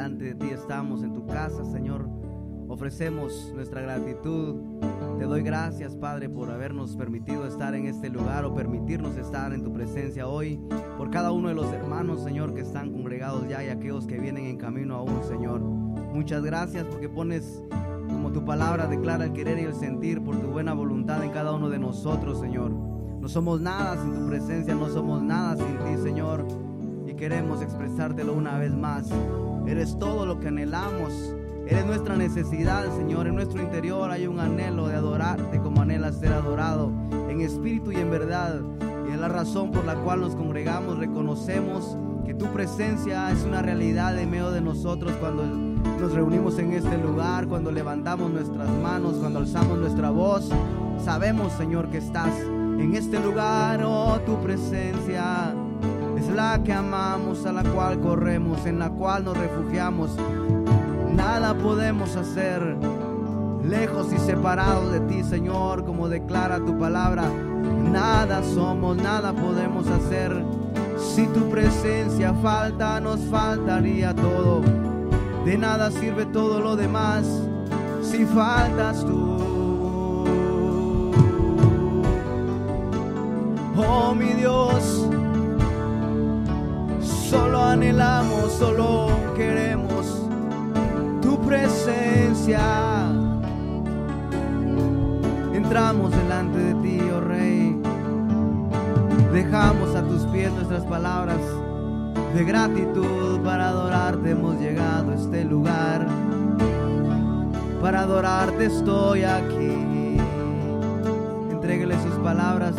delante de ti estamos en tu casa, Señor. Ofrecemos nuestra gratitud. Te doy gracias, Padre, por habernos permitido estar en este lugar o permitirnos estar en tu presencia hoy. Por cada uno de los hermanos, Señor, que están congregados ya y aquellos que vienen en camino aún, Señor. Muchas gracias porque pones, como tu palabra declara, el querer y el sentir por tu buena voluntad en cada uno de nosotros, Señor. No somos nada sin tu presencia, no somos nada sin ti, Señor. Y queremos expresártelo una vez más. Eres todo lo que anhelamos. Eres nuestra necesidad, Señor. En nuestro interior hay un anhelo de adorarte como anhelas ser adorado, en espíritu y en verdad. Y es la razón por la cual nos congregamos, reconocemos que tu presencia es una realidad en medio de nosotros cuando nos reunimos en este lugar, cuando levantamos nuestras manos, cuando alzamos nuestra voz. Sabemos, Señor, que estás en este lugar, oh, tu presencia es que amamos, a la cual corremos, en la cual nos refugiamos. Nada podemos hacer lejos y separados de ti, Señor, como declara tu palabra. Nada somos, nada podemos hacer. Si tu presencia falta, nos faltaría todo. De nada sirve todo lo demás si faltas tú. Oh mi Dios, anhelamos, solo queremos tu presencia. Entramos delante de ti, oh Rey. Dejamos a tus pies nuestras palabras de gratitud para adorarte. Hemos llegado a este lugar. Para adorarte estoy aquí. Entréguele sus palabras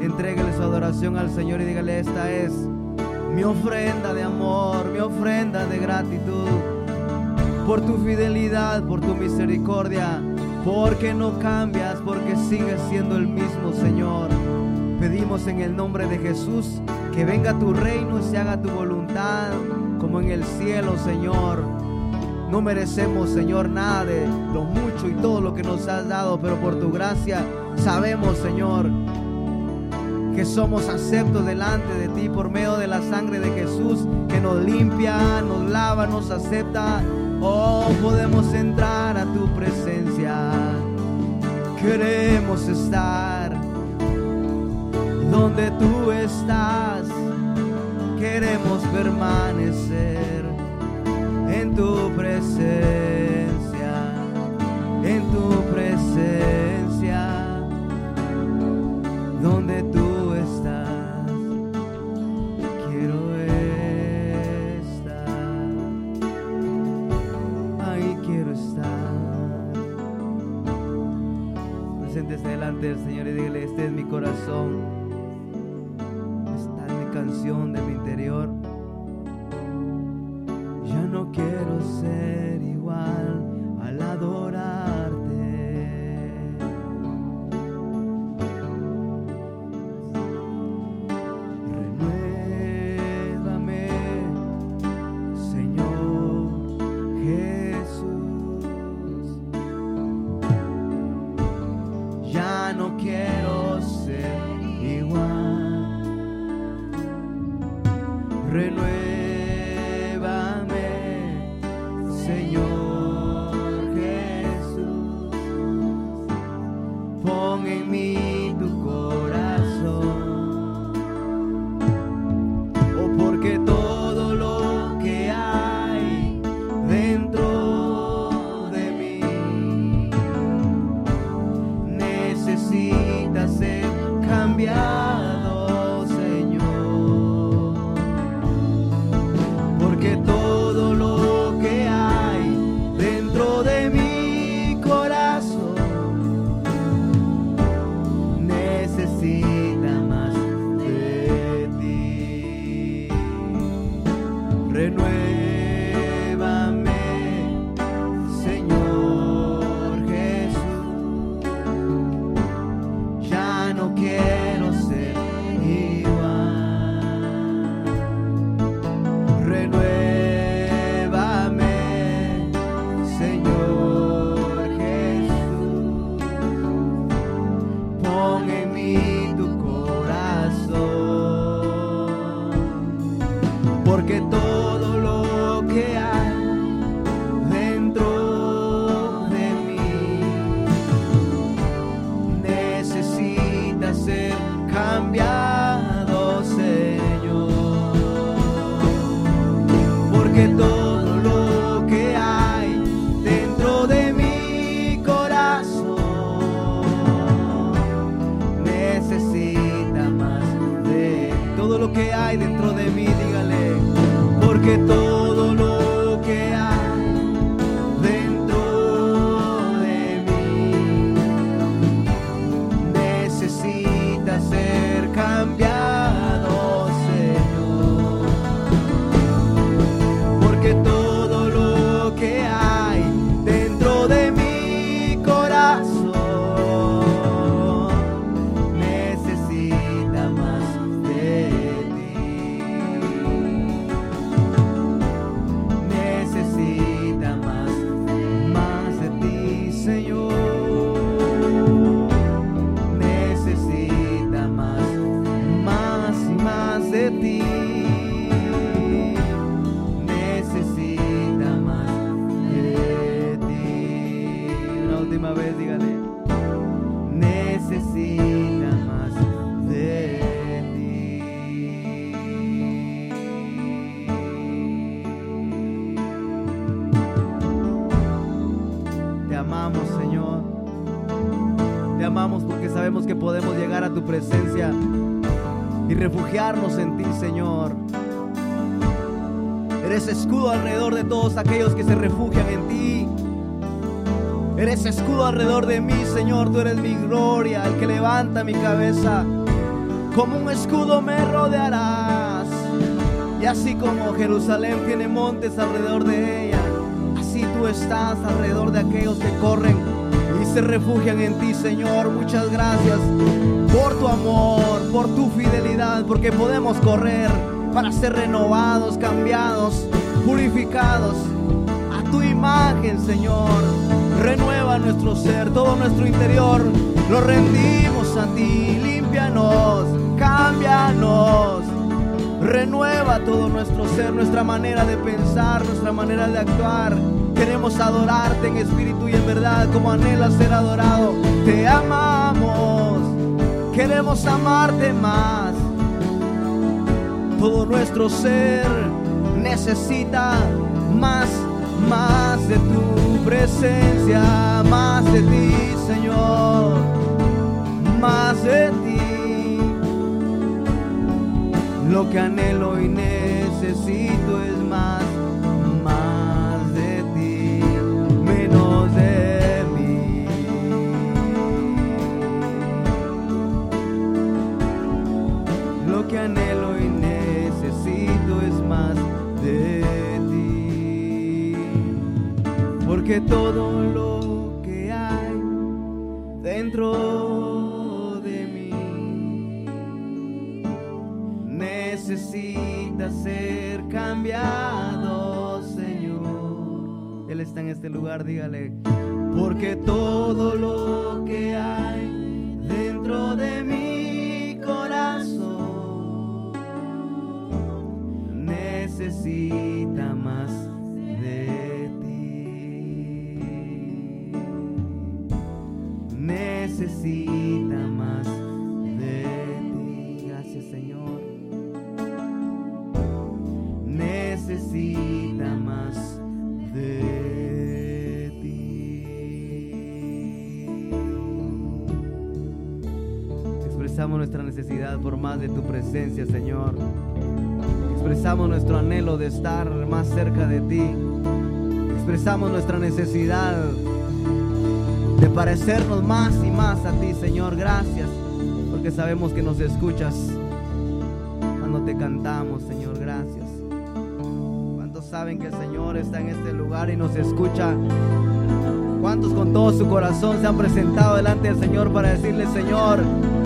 Entréguele su adoración al Señor y dígale, esta es mi ofrenda de amor, mi ofrenda de gratitud por tu fidelidad, por tu misericordia, porque no cambias, porque sigues siendo el mismo Señor. Pedimos en el nombre de Jesús que venga tu reino y se haga tu voluntad como en el cielo, Señor. No merecemos, Señor, nada de lo mucho y todo lo que nos has dado, pero por tu gracia sabemos, Señor, que somos aceptos delante de ti por medio de la sangre de Jesús que nos limpia, nos lava, nos acepta. Oh, podemos entrar a tu presencia. Queremos estar donde tú estás. Queremos permanecer en tu presencia, en tu presencia, donde tú Señor. Eres escudo alrededor de todos aquellos que se refugian en ti. Eres escudo alrededor de mí, Señor. Tú eres mi gloria, el que levanta mi cabeza. Como un escudo me rodearás. Y así como Jerusalén tiene montes alrededor de ella, así tú estás alrededor de aquellos que corren y se refugian en ti, Señor. Muchas gracias por tu amor, por tu fidelidad, porque podemos correr para ser renovados, cambiados, purificados a tu imagen, Señor. Renueva nuestro ser, todo nuestro interior. Lo rendimos a ti. Límpianos, cámbianos. Renueva todo nuestro ser, nuestra manera de pensar, nuestra manera de actuar. Queremos adorarte en espíritu y en verdad como anhelas ser adorado. Te amamos, queremos amarte más. Todo nuestro ser necesita más, más de tu presencia, más de ti, Señor, más de ti. Lo que anhelo y necesito es más Porque todo lo que hay dentro de mí necesita ser cambiado, Señor. Él está en este lugar, dígale. Porque todo lo que hay dentro de mi corazón necesita más Necesita más de ti. Gracias, Señor. Necesita más de ti. Expresamos nuestra necesidad por más de tu presencia, Señor. Expresamos nuestro anhelo de estar más cerca de ti. Expresamos nuestra necesidad de parecernos más y más a ti, Señor. Gracias, porque sabemos que nos escuchas cuando te cantamos, Señor. Gracias. ¿Cuántos saben que el Señor está en este lugar y nos escucha? ¿Cuántos con todo su corazón se han presentado delante del Señor para decirle, Señor,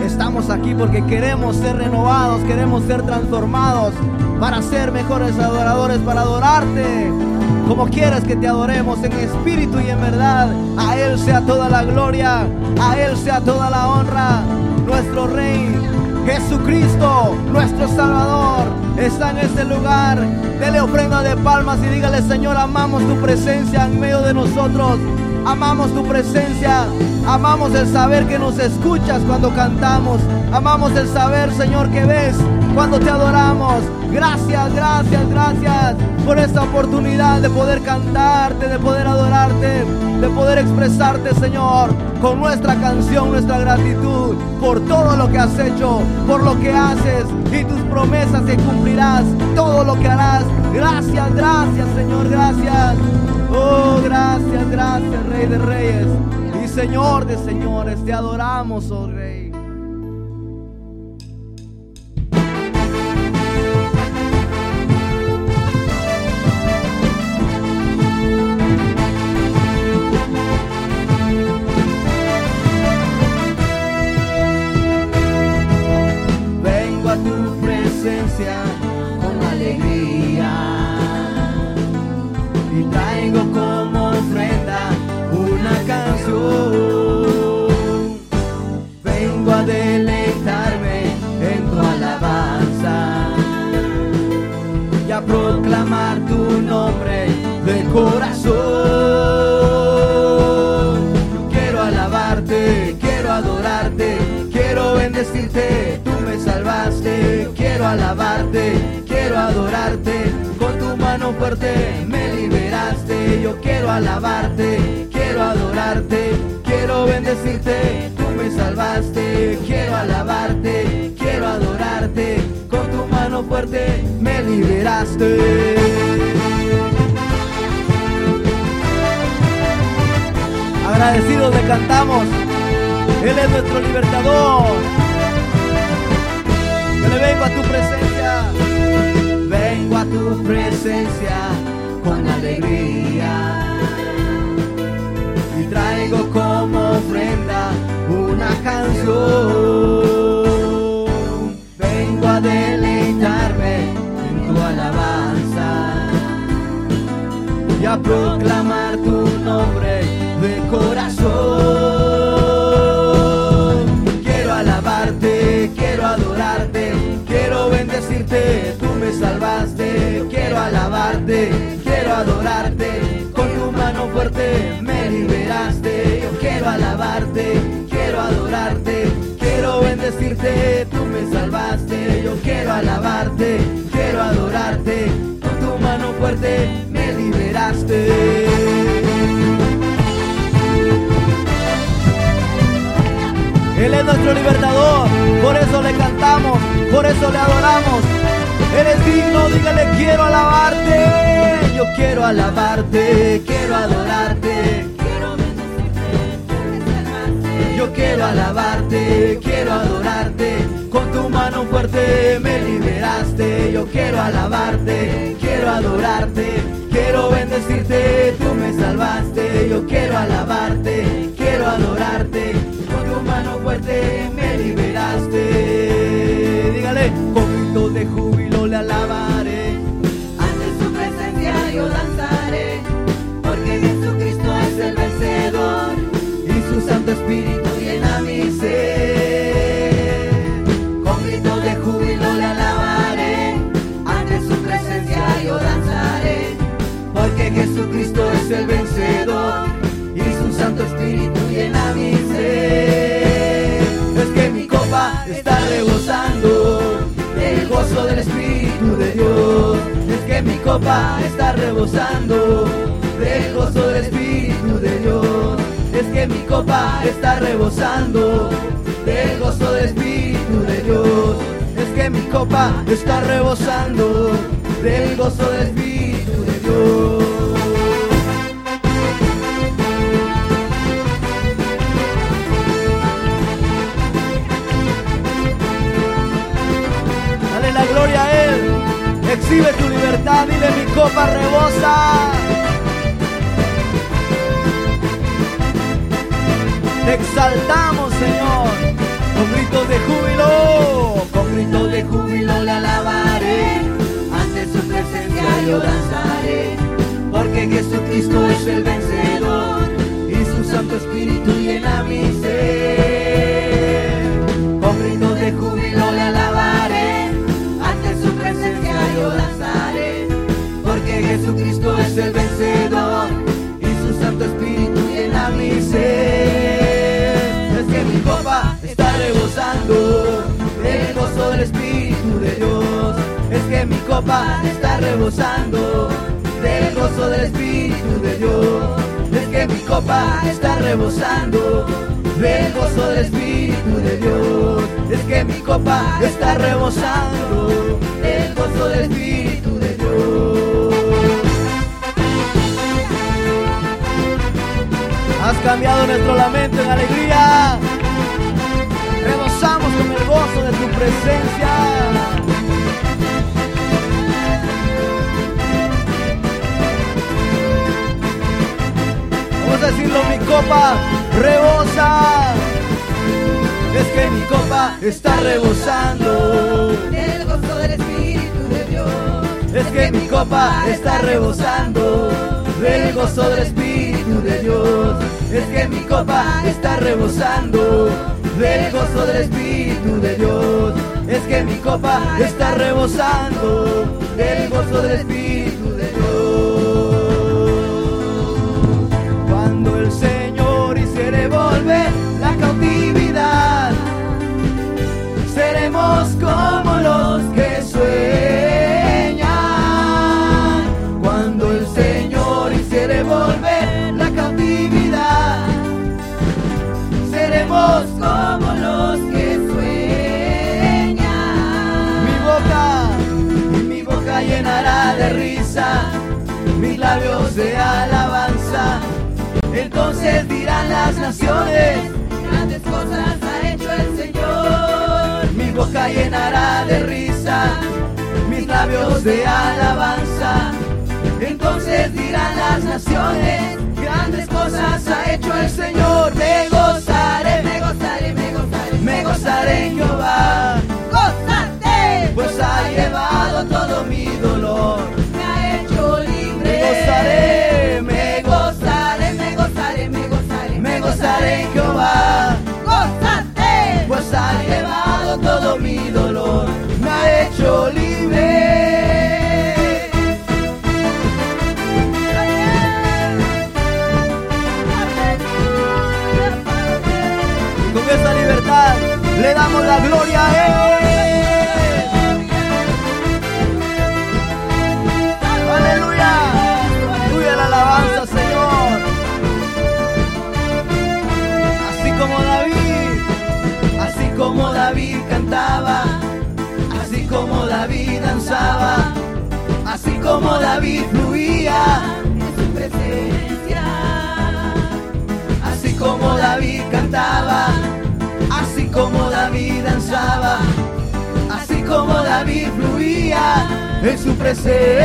estamos aquí porque queremos ser renovados, queremos ser transformados para ser mejores adoradores, para adorarte como quieres que te adoremos en espíritu y en verdad? A Él sea toda la gloria, a Él sea toda la honra, nuestro Rey. Jesucristo, nuestro Salvador, está en este lugar. Dele ofrenda de palmas y dígale, Señor, amamos tu presencia en medio de nosotros. Amamos tu presencia. Amamos el saber que nos escuchas cuando cantamos. Amamos el saber, Señor, que ves cuando te adoramos. Gracias, gracias, gracias por esta oportunidad de poder cantarte, de poder adorarte, de poder expresarte, Señor, con nuestra canción, nuestra gratitud por todo lo que has hecho, por lo que haces y tus promesas que cumplirás, todo lo que harás. Gracias, gracias, Señor, gracias. Oh, gracias, gracias, Rey de Reyes y Señor de Señores. Te adoramos, oh Rey. Alabarte, quiero adorarte, con tu mano fuerte me liberaste. Yo quiero alabarte, quiero adorarte, quiero bendecirte, tú me salvaste. Quiero alabarte, quiero adorarte, con tu mano fuerte me liberaste. Agradecidos le cantamos. Él es nuestro libertador. Yo le vengo a tu presencia. Vengo a tu presencia con alegría. Y traigo como ofrenda una canción. Vengo a deleitarme en tu alabanza y a proclamar tu nombre alabarte, quiero adorarte, con tu mano fuerte me liberaste. Yo quiero alabarte, quiero adorarte, quiero bendecirte, tú me salvaste. Yo quiero alabarte, quiero adorarte, con tu mano fuerte me liberaste. Él es nuestro libertador, por eso le cantamos, por eso le adoramos. Eres digno, dígale quiero alabarte, yo quiero alabarte, quiero adorarte. Yo quiero alabarte, quiero adorarte, con tu mano fuerte me liberaste. Yo quiero alabarte, quiero adorarte, quiero bendecirte, tú me salvaste. Yo quiero alabarte, quiero adorarte, con tu mano fuerte me liberaste. Dígale, con gritos de júbilo alabaré. Ante su presencia yo danzaré, porque Jesucristo es el vencedor y su Santo Espíritu llena mi ser. Con gritos de júbilo le alabaré, ante su presencia yo danzaré, Porque Jesucristo es el vencedor y su Santo Espíritu llena mi ser. Es que mi copa está rebosando del gozo del Espíritu Es que mi copa está rebosando del gozo del Espíritu de Dios. Es que mi copa está rebosando del gozo del Espíritu de Dios. Es que mi copa está rebosando del gozo del Espíritu de Dios. Exhibe tu libertad. Dile mi copa rebosa. Te exaltamos, Señor, con gritos de júbilo. con gritos de júbilo le alabaré, ante su presencia yo danzaré, porque Jesucristo es el vencedor y su Santo Espíritu llena mi ser. yo porque Jesucristo es el vencedor y su Santo Espíritu llena mi ser. Es que mi copa está rebosando el gozo del Espíritu de Dios. Es que mi copa está rebosando del gozo del Espíritu de Dios. Es que mi copa está rebosando del gozo del Espíritu de Dios. Es que mi copa está rebosando del gozo del Espíritu de Dios. Has cambiado nuestro lamento en alegría. Rebosamos con el gozo de tu presencia. Vamos a decirlo, mi copa rebosa. Es que mi copa está rebosando. El gozo del Espíritu de Dios. Es que mi copa está rebosando del gozo del Espíritu de Dios. Es que mi copa está rebosando del gozo del Espíritu de Dios. Es que mi copa está rebosando del gozo del Espíritu labios de alabanza. Entonces dirán las naciones, Grandes cosas ha hecho el Señor. mi boca llenará de risa, mis labios de alabanza. Entonces dirán las naciones, grandes cosas ha hecho el Señor. Me gozaré, Me gozaré, me gozaré, me gozaré en Jehová, Gózate, pues ha llevado todo mi dolor. Gozaré, me gozaré, me gozaré, me gozaré, me gozaré en Jehová, Gózate, pues ha llevado todo mi dolor. Me ha hecho libre. En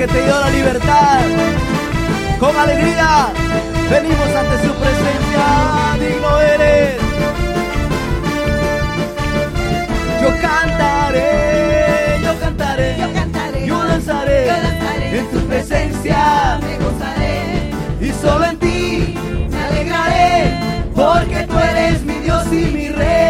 que te dio la libertad. Con alegría venimos ante su presencia. Digno eres. Yo cantaré, yo cantaré, yo cantaré, yo danzaré, yo danzaré en tu presencia. me gozaré, Y solo en ti me alegraré, porque tú eres mi Dios y mi Rey.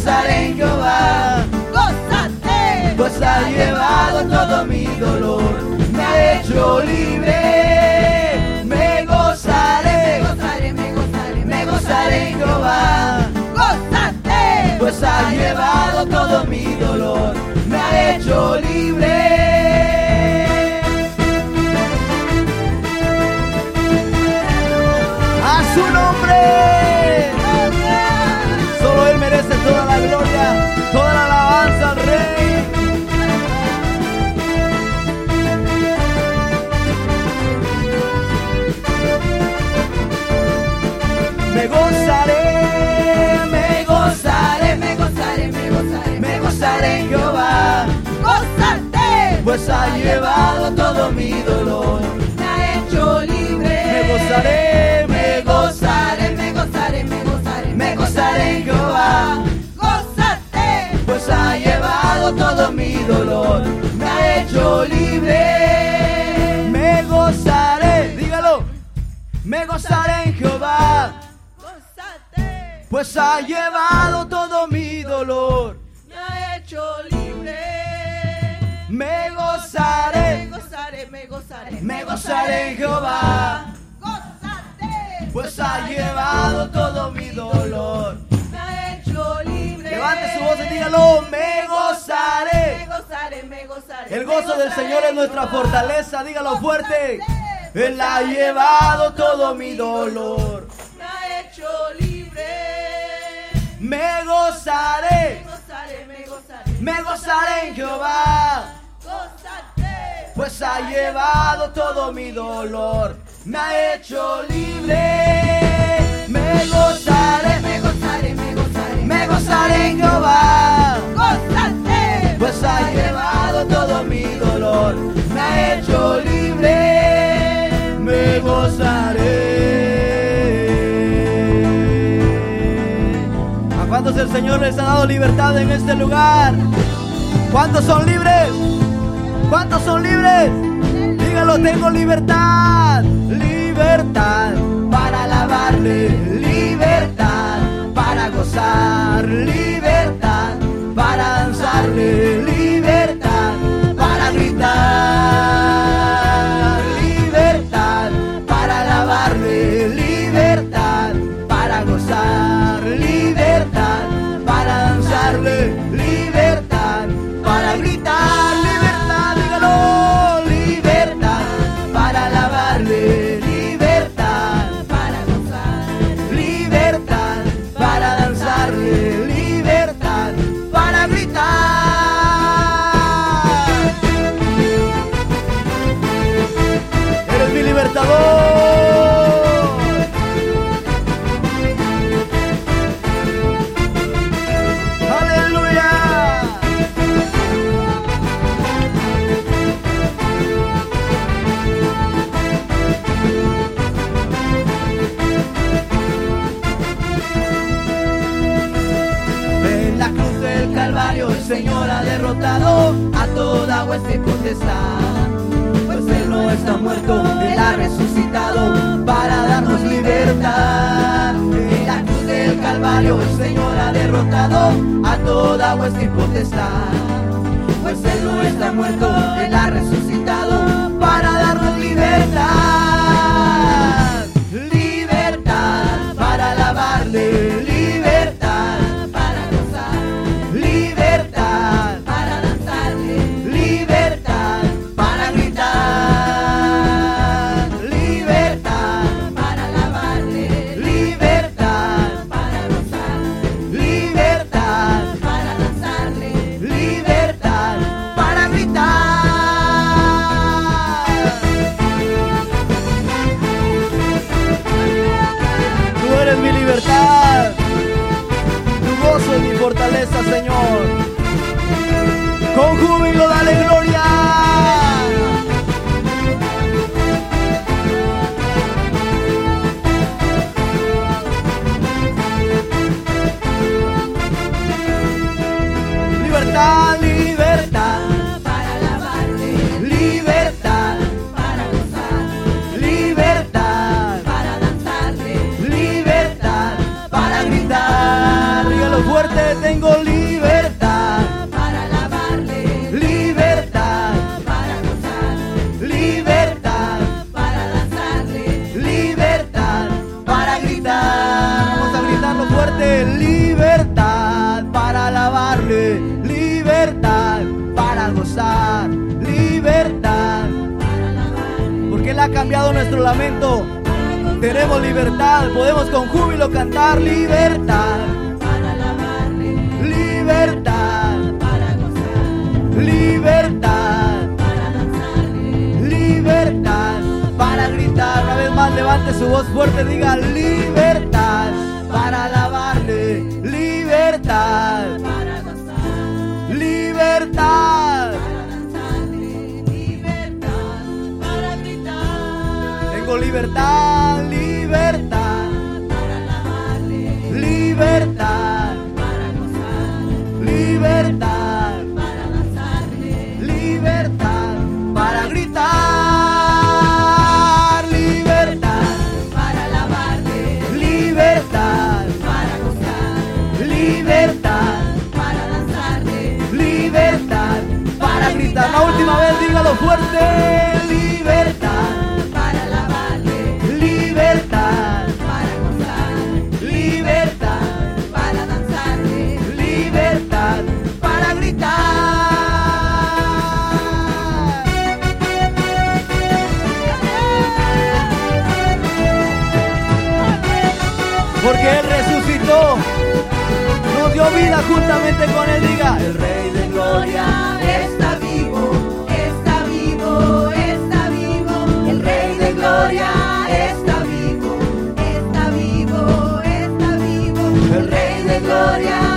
Gozaré, me gozaré en Jehová, Gózate, pues ha llevado todo mi dolor, me ha hecho libre. Me me gozaré, gozaré, me gozaré, me gozaré. en Jehová, Gózate, pues ha llevado todo mi dolor, me ha hecho libre. Me gozaré, me gozaré, me gozaré, me gozaré, me gozaré en Jehová. Gozarte, pues ha llevado todo mi dolor Pues ha llevado todo mi dolor. me ha hecho libre. Me Me gozaré. gozaré, me gozaré, Me gozaré en Jehová. Gózate, Pues ha llevado todo mi dolor. me ha hecho libre. Levante su voz y dígalo. Me gozaré. Me gozaré, me gozaré. El gozo del gozaré Señor es nuestra fortaleza. Dígalo fuerte. Él ha llevado todo mi dolor. Me ha hecho libre. Me Me gozaré. gozaré, me gozaré. Me gozaré en Jehová. Pues ha llevado todo mi dolor. Me ha hecho libre. Me gozaré. me gozaré, me gozaré. Me gozaré en Jehová. Pues ha llevado todo mi dolor. Me ha hecho libre. Me gozaré. Cuántos el Señor les ha dado libertad en este lugar? ¿Cuántos son libres? ¿Cuántos son libres? Dígalo, tengo libertad. Hueste y potestad. Pues Él no está muerto, Él ha resucitado para darnos libertad. En la cruz del Calvario el Señor ha derrotado a toda hueste potestad. Pues Él no está muerto, Él ha resucitado libertad para gozar, libertad. Porque Él ha cambiado nuestro lamento. Tenemos libertad, podemos con júbilo cantar libertad, libertad, libertad. libertad para gritar. Una vez más, levante su voz fuerte, diga libertad para alabarle, libertad, libertad. Para danzar libertad, para gritar. Tengo libertad. Fuerte, libertad, para alabarle, libertad, para gozar, libertad, para danzarle, libertad para gritar. Porque Él resucitó, nos dio vida juntamente con Él. Diga, el Rey de Gloria. está glória.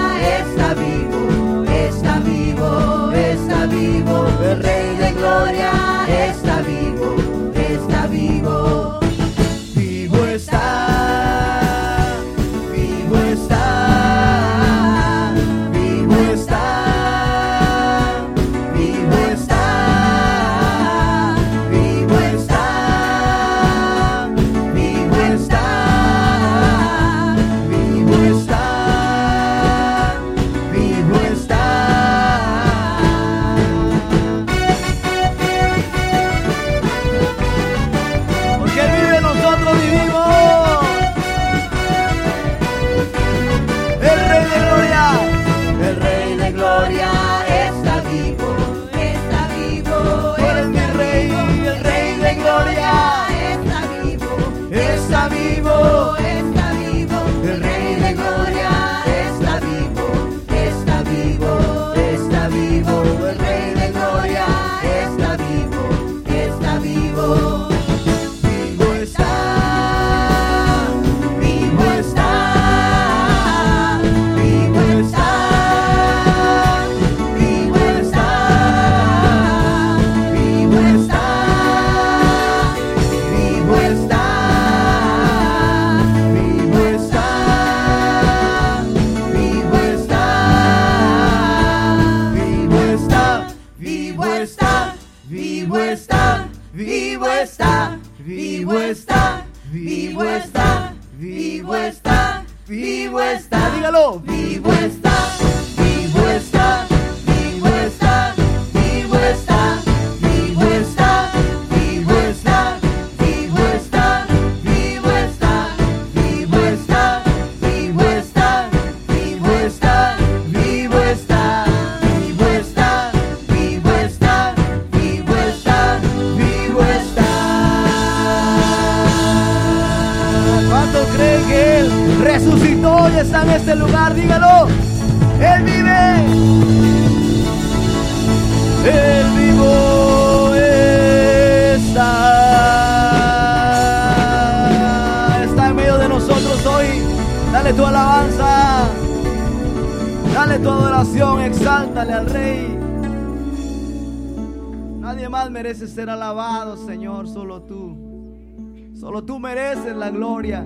Solo tú mereces la gloria.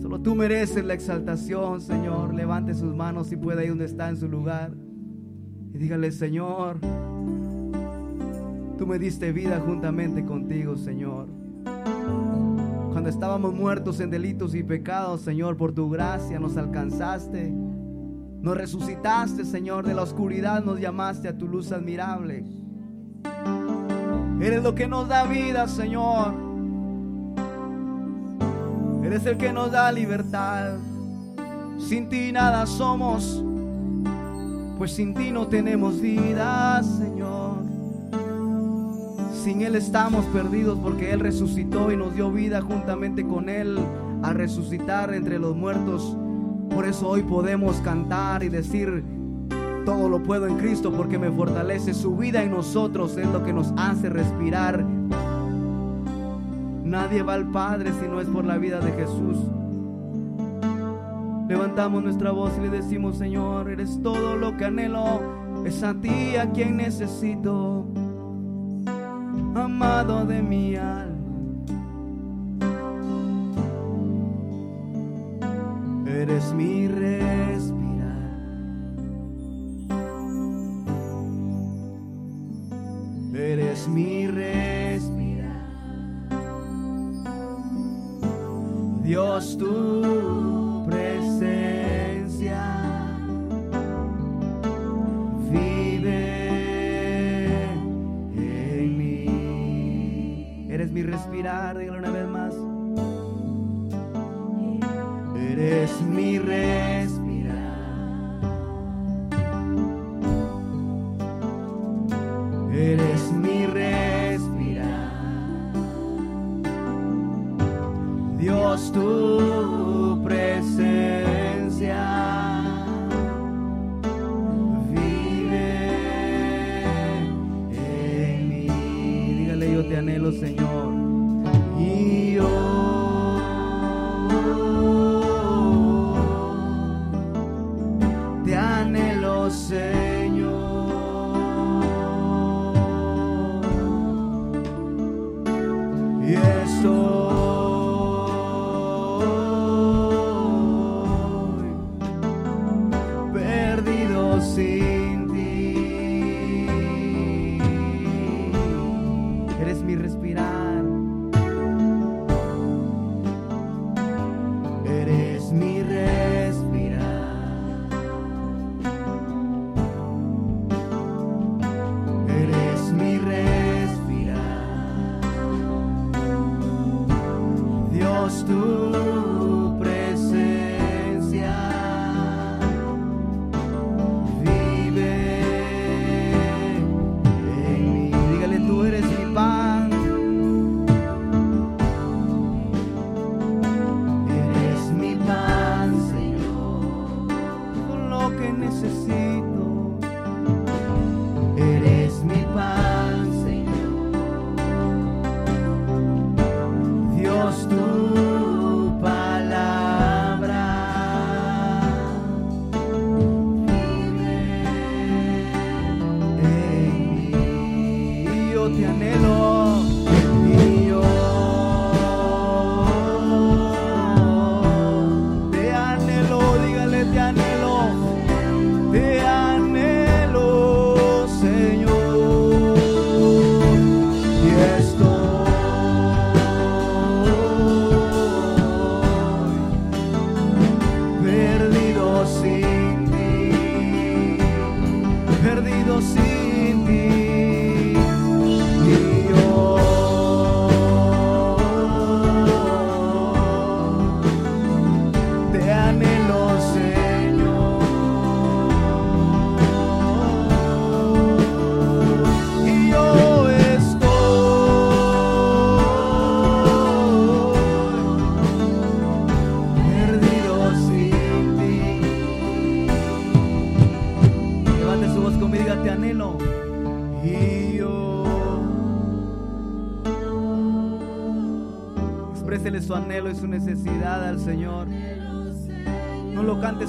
Solo tú mereces la exaltación, Señor. Levante sus manos si puede ahí donde está en su lugar. Y dígale, Señor, tú me diste vida juntamente contigo, Señor. Cuando estábamos muertos en delitos y pecados, Señor, por tu gracia nos alcanzaste. Nos resucitaste, Señor, de la oscuridad nos llamaste a tu luz admirable. Eres lo que nos da vida, Señor. Eres el que nos da libertad. Sin ti nada somos, pues sin ti no tenemos vida, Señor. Sin Él estamos perdidos porque Él resucitó y nos dio vida juntamente con Él a resucitar entre los muertos. Por eso hoy podemos cantar y decir, todo lo puedo en Cristo porque me fortalece. Su vida en nosotros es lo que nos hace respirar. Nadie va al Padre si no es por la vida de Jesús. Levantamos nuestra voz y le decimos, Señor, eres todo lo que anhelo, es a ti a quien necesito, amado de mi alma. Eres mi respirar. Eres mi respirar. Dios tu presencia vive en mí. Eres mi respirar, dígalo una vez más. Eres mi respirar.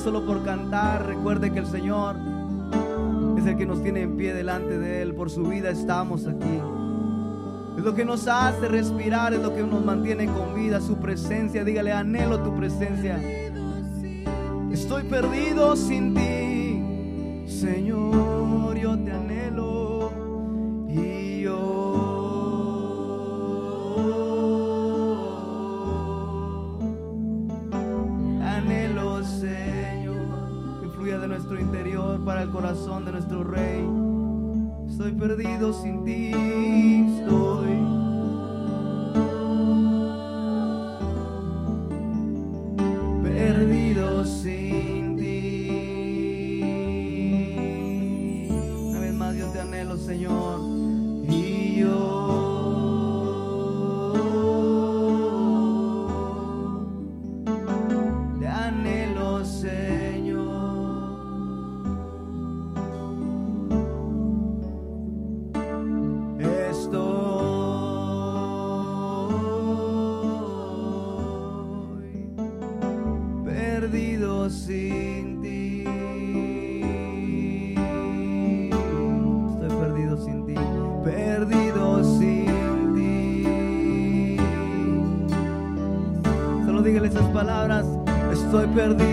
solo por cantar. Recuerde que el Señor es el que nos tiene en pie delante de Él. Por su vida estamos aquí. Es lo que nos hace respirar, es lo que nos mantiene con vida, su presencia. Dígale, anhelo tu presencia. Estoy perdido sin ti, Señor. corazón de nuestro rey. perdí.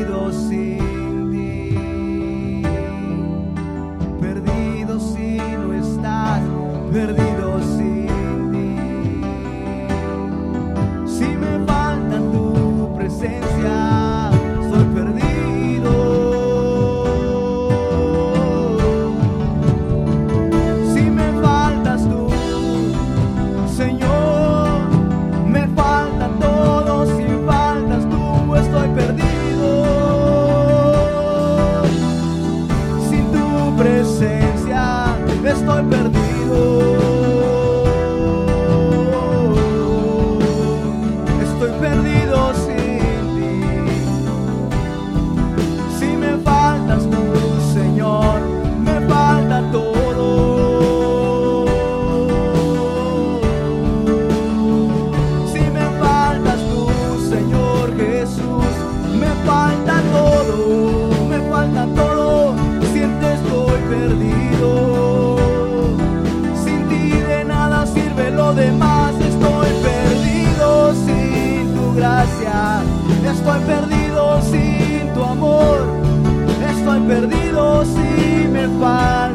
perdido si me falta.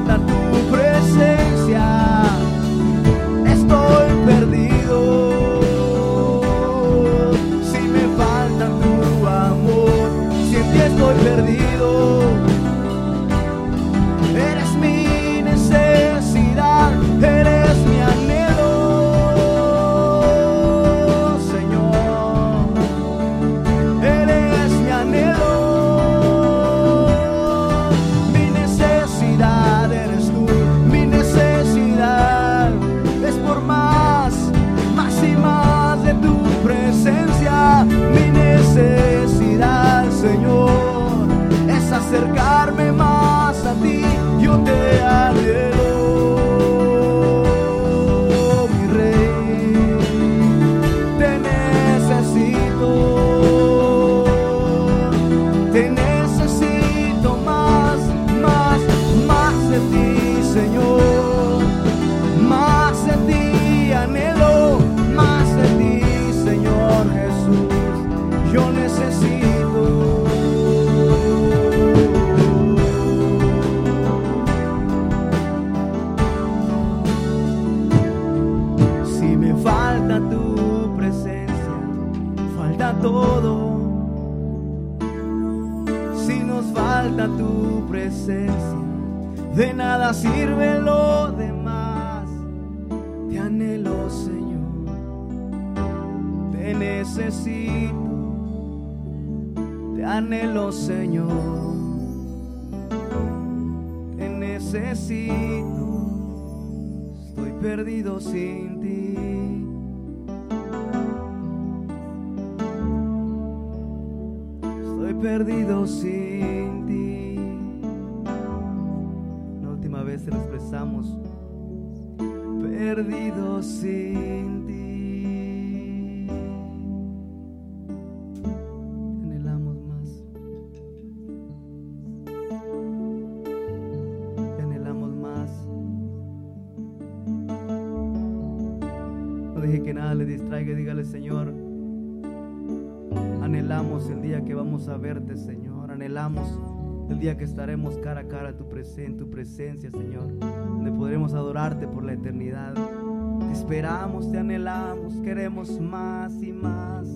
el día que estaremos cara a cara tu en tu presencia, Señor, donde podremos adorarte por la eternidad. Te esperamos, te anhelamos, queremos más y más.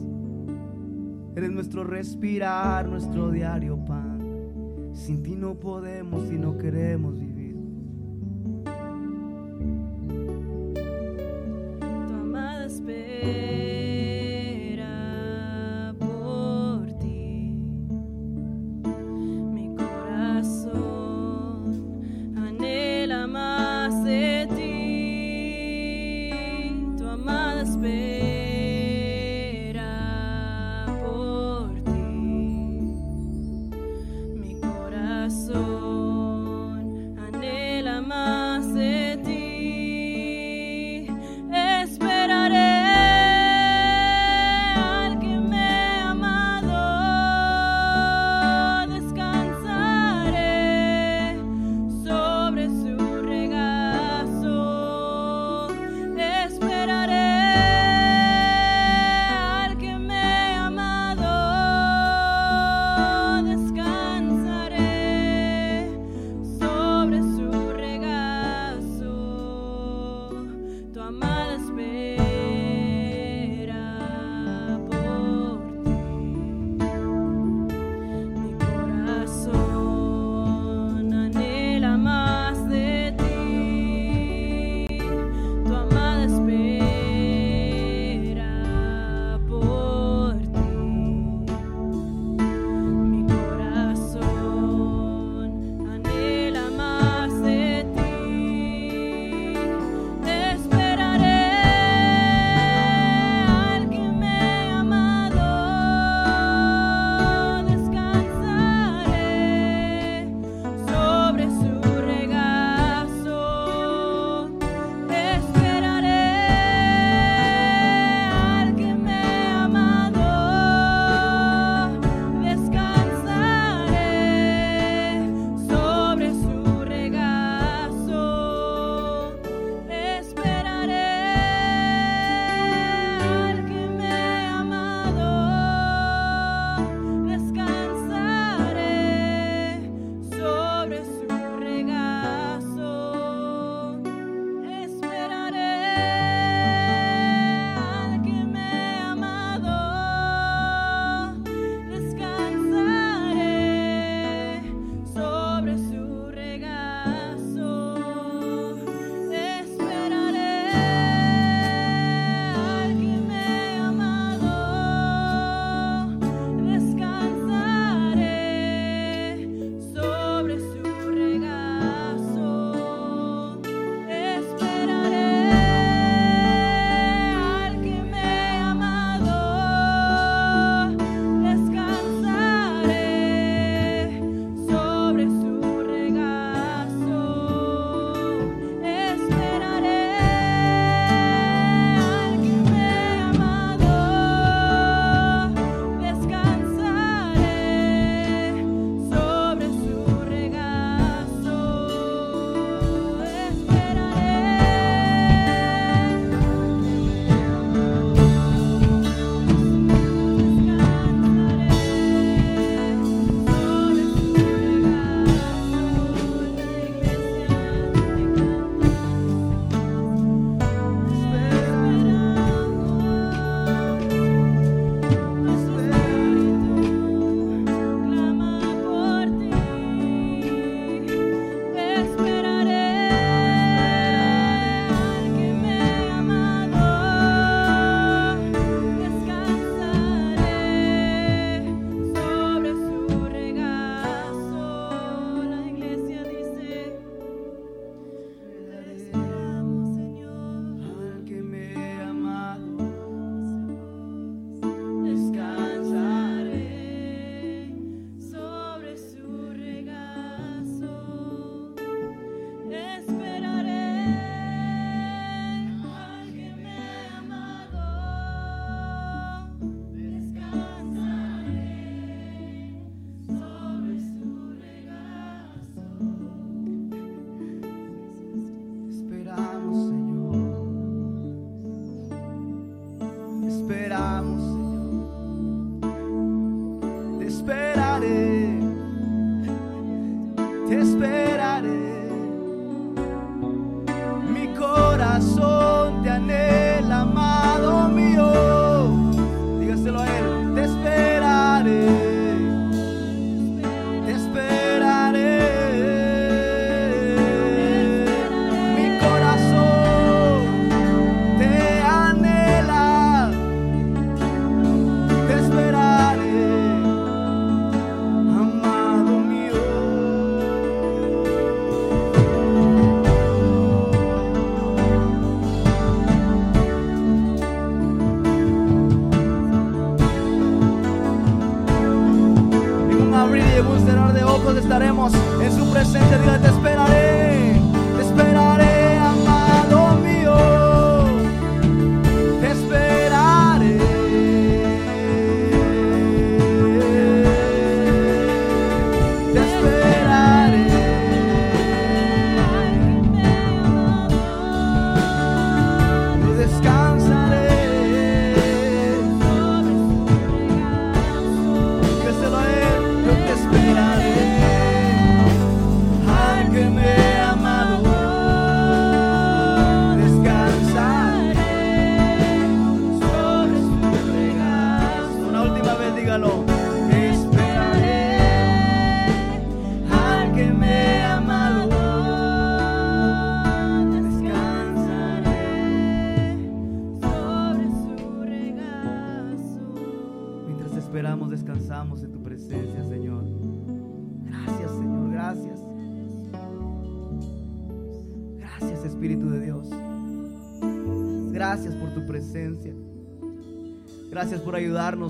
Eres nuestro respirar, nuestro diario pan. Sin ti no podemos y no queremos vivir.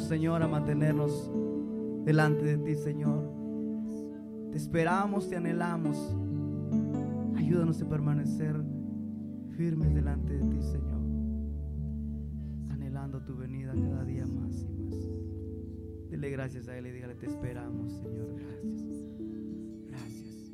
Señor, a mantenernos delante de ti, Señor. Te esperamos, te anhelamos. Ayúdanos a permanecer firmes delante de ti, Señor. Anhelando tu venida cada día más y más. Dele gracias a Él y dígale, te esperamos, Señor. Gracias. Gracias.